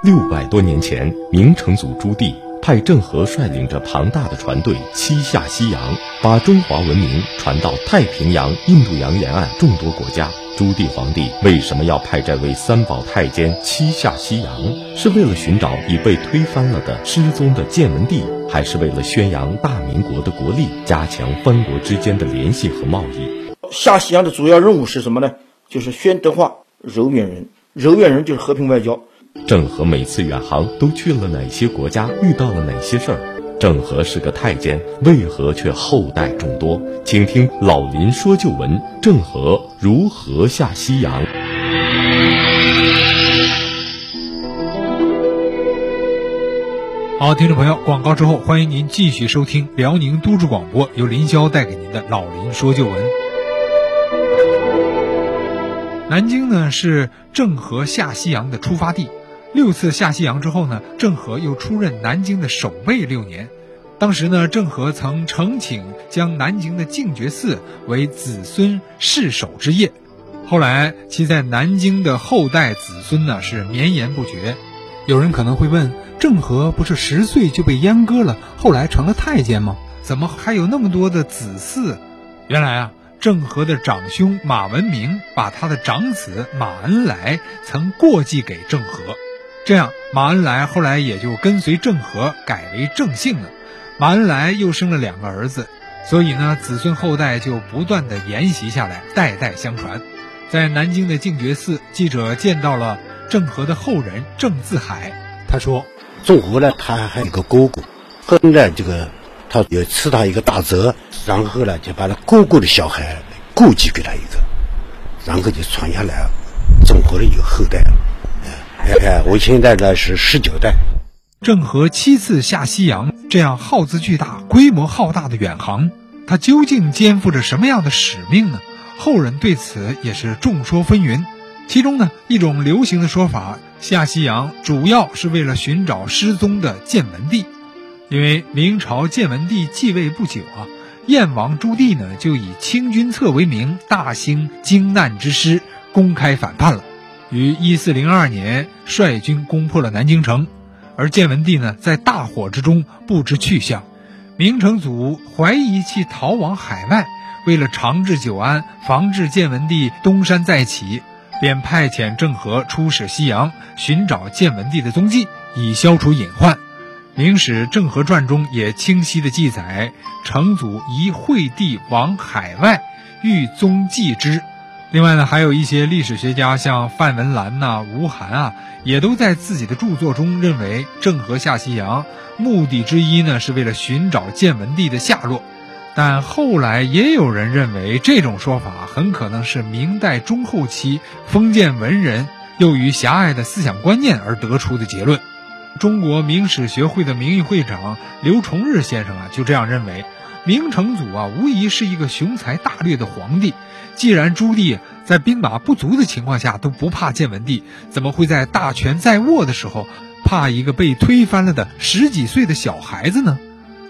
六百多年前，明成祖朱棣派郑和率领着庞大的船队七下西洋，把中华文明传到太平洋、印度洋沿岸众多国家。朱棣皇帝为什么要派这位三宝太监七下西洋？是为了寻找已被推翻了的失踪的建文帝，还是为了宣扬大明国的国力，加强藩国之间的联系和贸易？下西洋的主要任务是什么呢？就是宣德化、柔远人。柔远人就是和平外交。郑和每次远航都去了哪些国家？遇到了哪些事儿？郑和是个太监，为何却后代众多？请听老林说旧闻：郑和如何下西洋？好，听众朋友，广告之后，欢迎您继续收听辽宁都市广播，由林霄带给您的老林说旧闻。南京呢是郑和下西洋的出发地。六次下西洋之后呢，郑和又出任南京的守备六年。当时呢，郑和曾呈请将南京的净觉寺为子孙世守之业。后来，其在南京的后代子孙呢是绵延不绝。有人可能会问：郑和不是十岁就被阉割了，后来成了太监吗？怎么还有那么多的子嗣？原来啊，郑和的长兄马文明把他的长子马恩来曾过继给郑和。这样，马恩来后来也就跟随郑和改为郑姓了。马恩来又生了两个儿子，所以呢，子孙后代就不断的沿袭下来，代代相传。在南京的净觉寺，记者见到了郑和的后人郑自海。他说：“郑和呢，他还有个哥哥，后来这个他有赐他一个大泽，然后呢，就把他哥哥的小孩过继给他一个，然后就传下来，郑和的一个后代了。”哎，我现在呢是十九代。郑和七次下西洋，这样耗资巨大、规模浩大的远航，他究竟肩负着什么样的使命呢？后人对此也是众说纷纭。其中呢，一种流行的说法，下西洋主要是为了寻找失踪的建文帝，因为明朝建文帝继位不久啊，燕王朱棣呢就以清君侧为名，大兴靖难之师，公开反叛了。于一四零二年率军攻破了南京城，而建文帝呢在大火之中不知去向。明成祖怀疑其逃往海外，为了长治久安，防止建文帝东山再起，便派遣郑和出使西洋，寻找建文帝的踪迹，以消除隐患。《明史·郑和传》中也清晰地记载，成祖疑惠帝往海外，欲踪迹之。另外呢，还有一些历史学家，像范文澜呐、吴晗啊，也都在自己的著作中认为，郑和下西洋目的之一呢，是为了寻找建文帝的下落。但后来也有人认为，这种说法很可能是明代中后期封建文人由于狭隘的思想观念而得出的结论。中国明史学会的名誉会长刘崇日先生啊，就这样认为。明成祖啊，无疑是一个雄才大略的皇帝。既然朱棣在兵马不足的情况下都不怕建文帝，怎么会在大权在握的时候怕一个被推翻了的十几岁的小孩子呢？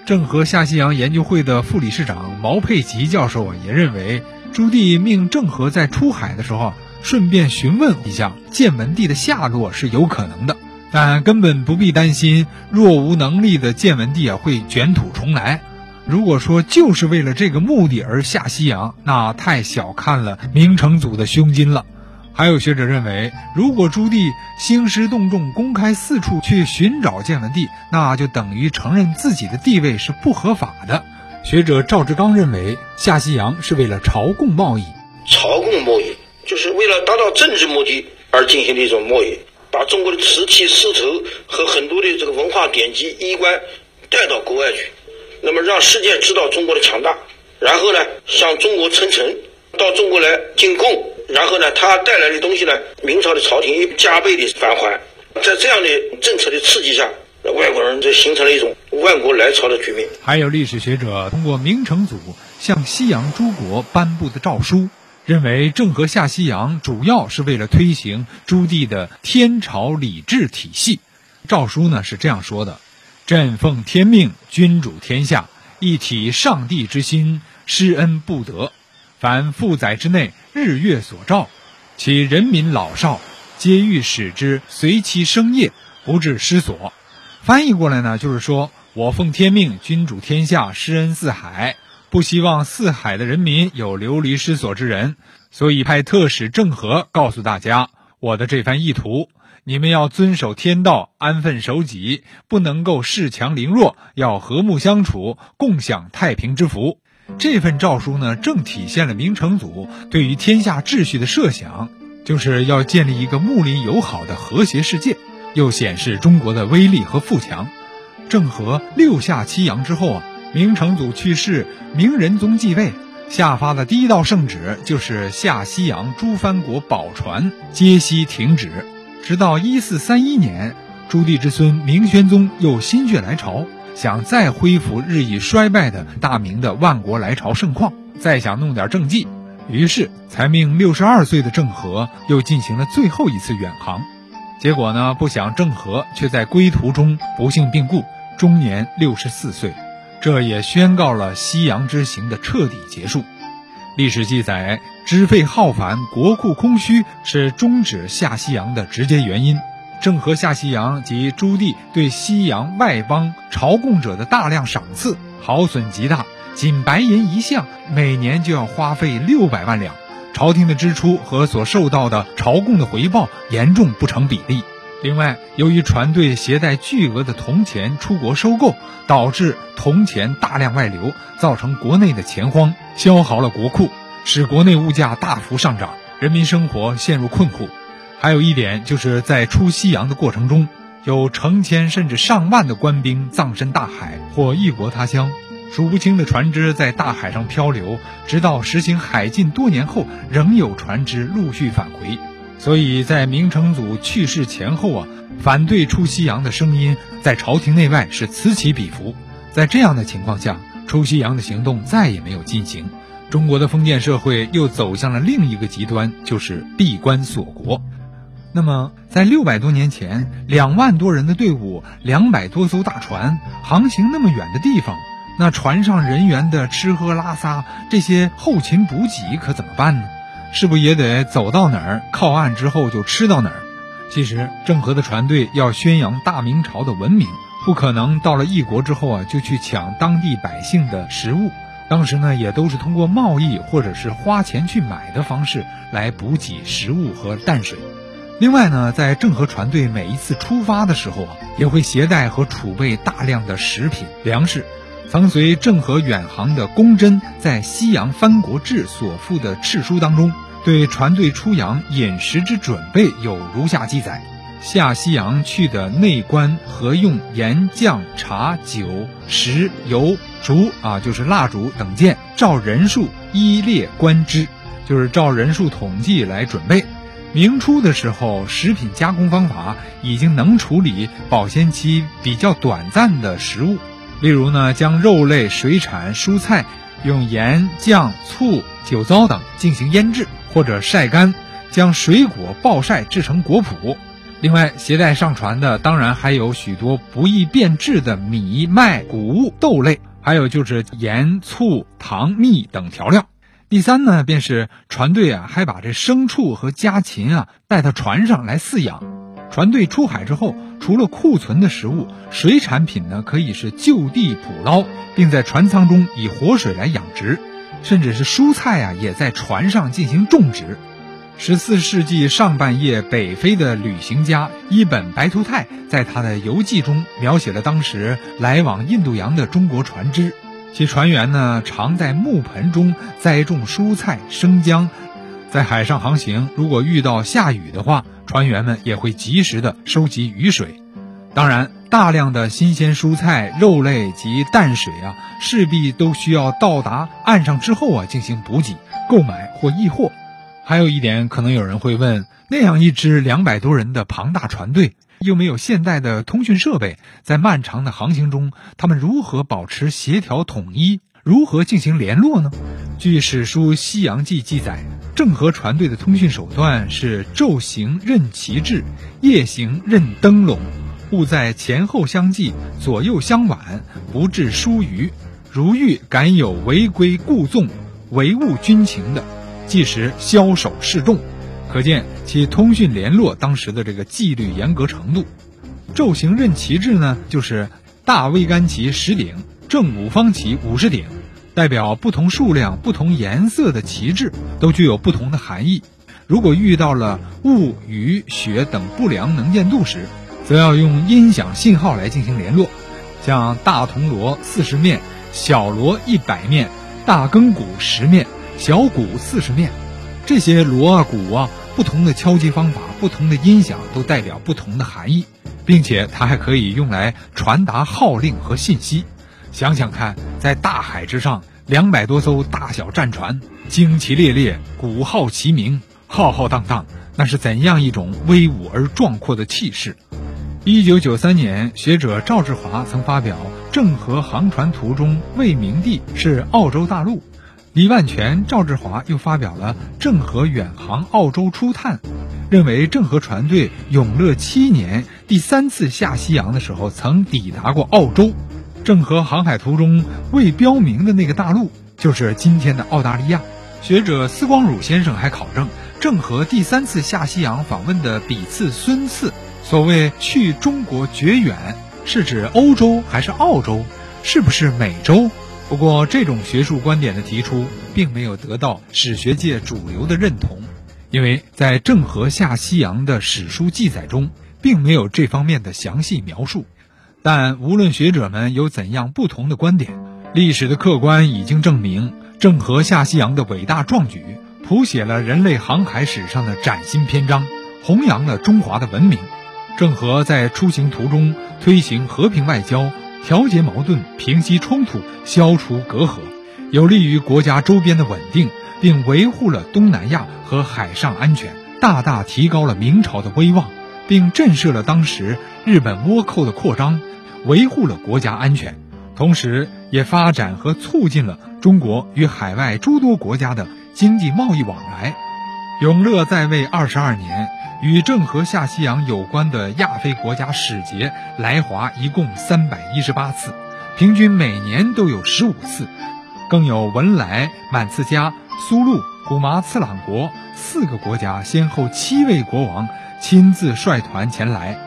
郑和下西洋研究会的副理事长毛佩吉教授啊，也认为朱棣命郑和在出海的时候顺便询问一下建文帝的下落是有可能的，但根本不必担心若无能力的建文帝啊会卷土重来。如果说就是为了这个目的而下西洋，那太小看了明成祖的胸襟了。还有学者认为，如果朱棣兴师动众，公开四处去寻找建文帝，那就等于承认自己的地位是不合法的。学者赵志刚认为，下西洋是为了朝贡贸易。朝贡贸易就是为了达到政治目的而进行的一种贸易，把中国的瓷器、丝绸和很多的这个文化典籍、衣冠带到国外去。那么让世界知道中国的强大，然后呢向中国称臣，到中国来进贡，然后呢他带来的东西呢，明朝的朝廷又加倍的返还，在这样的政策的刺激下，外国人就形成了一种万国来朝的局面。还有历史学者通过明成祖向西洋诸国颁布的诏书，认为郑和下西洋主要是为了推行朱棣的天朝礼制体系。诏书呢是这样说的。朕奉天命，君主天下，一体上帝之心，施恩不得。凡负载之内，日月所照，其人民老少，皆欲使之随其生业，不致失所。翻译过来呢，就是说我奉天命，君主天下，施恩四海，不希望四海的人民有流离失所之人，所以派特使郑和告诉大家我的这番意图。你们要遵守天道，安分守己，不能够恃强凌弱，要和睦相处，共享太平之福。这份诏书呢，正体现了明成祖对于天下秩序的设想，就是要建立一个睦邻友好的和谐世界，又显示中国的威力和富强。郑和六下七洋之后啊，明成祖去世，明仁宗继位，下发的第一道圣旨就是下西洋诸藩国宝船皆悉停止。直到一四三一年，朱棣之孙明宣宗又心血来潮。想再恢复日益衰败的大明的万国来朝盛况，再想弄点政绩，于是才命六十二岁的郑和又进行了最后一次远航。结果呢，不想郑和却在归途中不幸病故，终年六十四岁。这也宣告了西洋之行的彻底结束。历史记载，支费浩繁，国库空虚，是终止下西洋的直接原因。郑和下西洋及朱棣对西洋外邦朝贡者的大量赏赐，耗损极大。仅白银一项，每年就要花费六百万两，朝廷的支出和所受到的朝贡的回报严重不成比例。另外，由于船队携带巨额的铜钱出国收购，导致铜钱大量外流，造成国内的钱荒，消耗了国库，使国内物价大幅上涨，人民生活陷入困苦。还有一点，就是在出西洋的过程中，有成千甚至上万的官兵葬身大海或异国他乡，数不清的船只在大海上漂流，直到实行海禁多年后，仍有船只陆续返回。所以在明成祖去世前后啊，反对出西洋的声音在朝廷内外是此起彼伏。在这样的情况下，出西洋的行动再也没有进行，中国的封建社会又走向了另一个极端，就是闭关锁国。那么，在六百多年前，两万多人的队伍，两百多艘大船，航行那么远的地方，那船上人员的吃喝拉撒这些后勤补给可怎么办呢？是不也得走到哪儿靠岸之后就吃到哪儿？其实，郑和的船队要宣扬大明朝的文明，不可能到了异国之后啊就去抢当地百姓的食物。当时呢，也都是通过贸易或者是花钱去买的方式来补给食物和淡水。另外呢，在郑和船队每一次出发的时候啊，也会携带和储备大量的食品粮食。曾随郑和远航的龚真在《西洋藩国志》所附的敕书当中，对船队出洋饮食之准备有如下记载：下西洋去的内官合用盐、酱、茶、酒、食、油、烛啊，就是蜡烛等件，照人数依列观之，就是照人数统计来准备。明初的时候，食品加工方法已经能处理保鲜期比较短暂的食物，例如呢，将肉类、水产、蔬菜用盐、酱、醋、酒糟等进行腌制或者晒干，将水果暴晒制成果脯。另外，携带上船的当然还有许多不易变质的米、麦、谷物、豆类，还有就是盐、醋、糖、蜜等调料。第三呢，便是船队啊，还把这牲畜和家禽啊带到船上来饲养。船队出海之后，除了库存的食物，水产品呢可以是就地捕捞，并在船舱中以活水来养殖，甚至是蔬菜啊也在船上进行种植。十四世纪上半叶，北非的旅行家伊本白图泰在他的游记中描写了当时来往印度洋的中国船只。其船员呢，常在木盆中栽种蔬菜、生姜，在海上航行。如果遇到下雨的话，船员们也会及时的收集雨水。当然，大量的新鲜蔬菜、肉类及淡水啊，势必都需要到达岸上之后啊进行补给、购买或易货。还有一点，可能有人会问：那样一支两百多人的庞大船队。又没有现代的通讯设备，在漫长的航行中，他们如何保持协调统一？如何进行联络呢？据史书《西洋记》记载，郑和船队的通讯手段是昼行任旗帜，夜行任灯笼，务在前后相继，左右相挽，不致疏于。如遇敢有违规故纵、违误军情的，即时枭首示众。可见其通讯联络当时的这个纪律严格程度。昼行任旗帜呢，就是大桅杆旗十顶，正五方旗五十顶，代表不同数量、不同颜色的旗帜，都具有不同的含义。如果遇到了雾、雨、雪等不良能见度时，则要用音响信号来进行联络。像大铜锣四十面，小锣一百面，大更鼓十面，小鼓四十面，这些锣啊鼓啊，不同的敲击方法、不同的音响，都代表不同的含义。并且它还可以用来传达号令和信息。想想看，在大海之上，两百多艘大小战船，旌旗猎猎，鼓号齐鸣，浩浩荡荡，那是怎样一种威武而壮阔的气势？一九九三年，学者赵志华曾发表《郑和航船图》中未明地是澳洲大陆。李万全、赵志华又发表了《郑和远航澳洲初探》。认为郑和船队永乐七年第三次下西洋的时候，曾抵达过澳洲。郑和航海图中未标明的那个大陆，就是今天的澳大利亚。学者司光汝先生还考证，郑和第三次下西洋访问的笔次孙次，所谓去中国绝远，是指欧洲还是澳洲？是不是美洲？不过这种学术观点的提出，并没有得到史学界主流的认同。因为在郑和下西洋的史书记载中，并没有这方面的详细描述。但无论学者们有怎样不同的观点，历史的客观已经证明，郑和下西洋的伟大壮举，谱写了人类航海史上的崭新篇章，弘扬了中华的文明。郑和在出行途中推行和平外交，调节矛盾，平息冲突，消除隔阂，有利于国家周边的稳定。并维护了东南亚和海上安全，大大提高了明朝的威望，并震慑了当时日本倭寇的扩张，维护了国家安全，同时也发展和促进了中国与海外诸多国家的经济贸易往来。永乐在位二十二年，与郑和下西洋有关的亚非国家使节来华一共三百一十八次，平均每年都有十五次，更有文莱、满次加。苏禄、古麻次朗国四个国家先后七位国王亲自率团前来。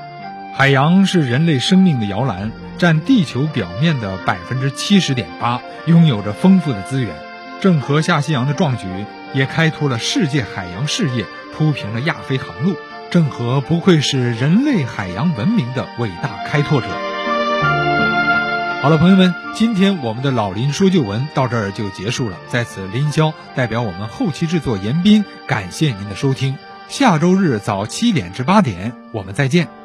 海洋是人类生命的摇篮，占地球表面的百分之七十点八，拥有着丰富的资源。郑和下西洋的壮举也开拓了世界海洋事业，铺平了亚非航路。郑和不愧是人类海洋文明的伟大开拓者。好了，朋友们，今天我们的老林说旧闻到这儿就结束了。在此，林霄代表我们后期制作严斌，感谢您的收听。下周日早七点至八点，我们再见。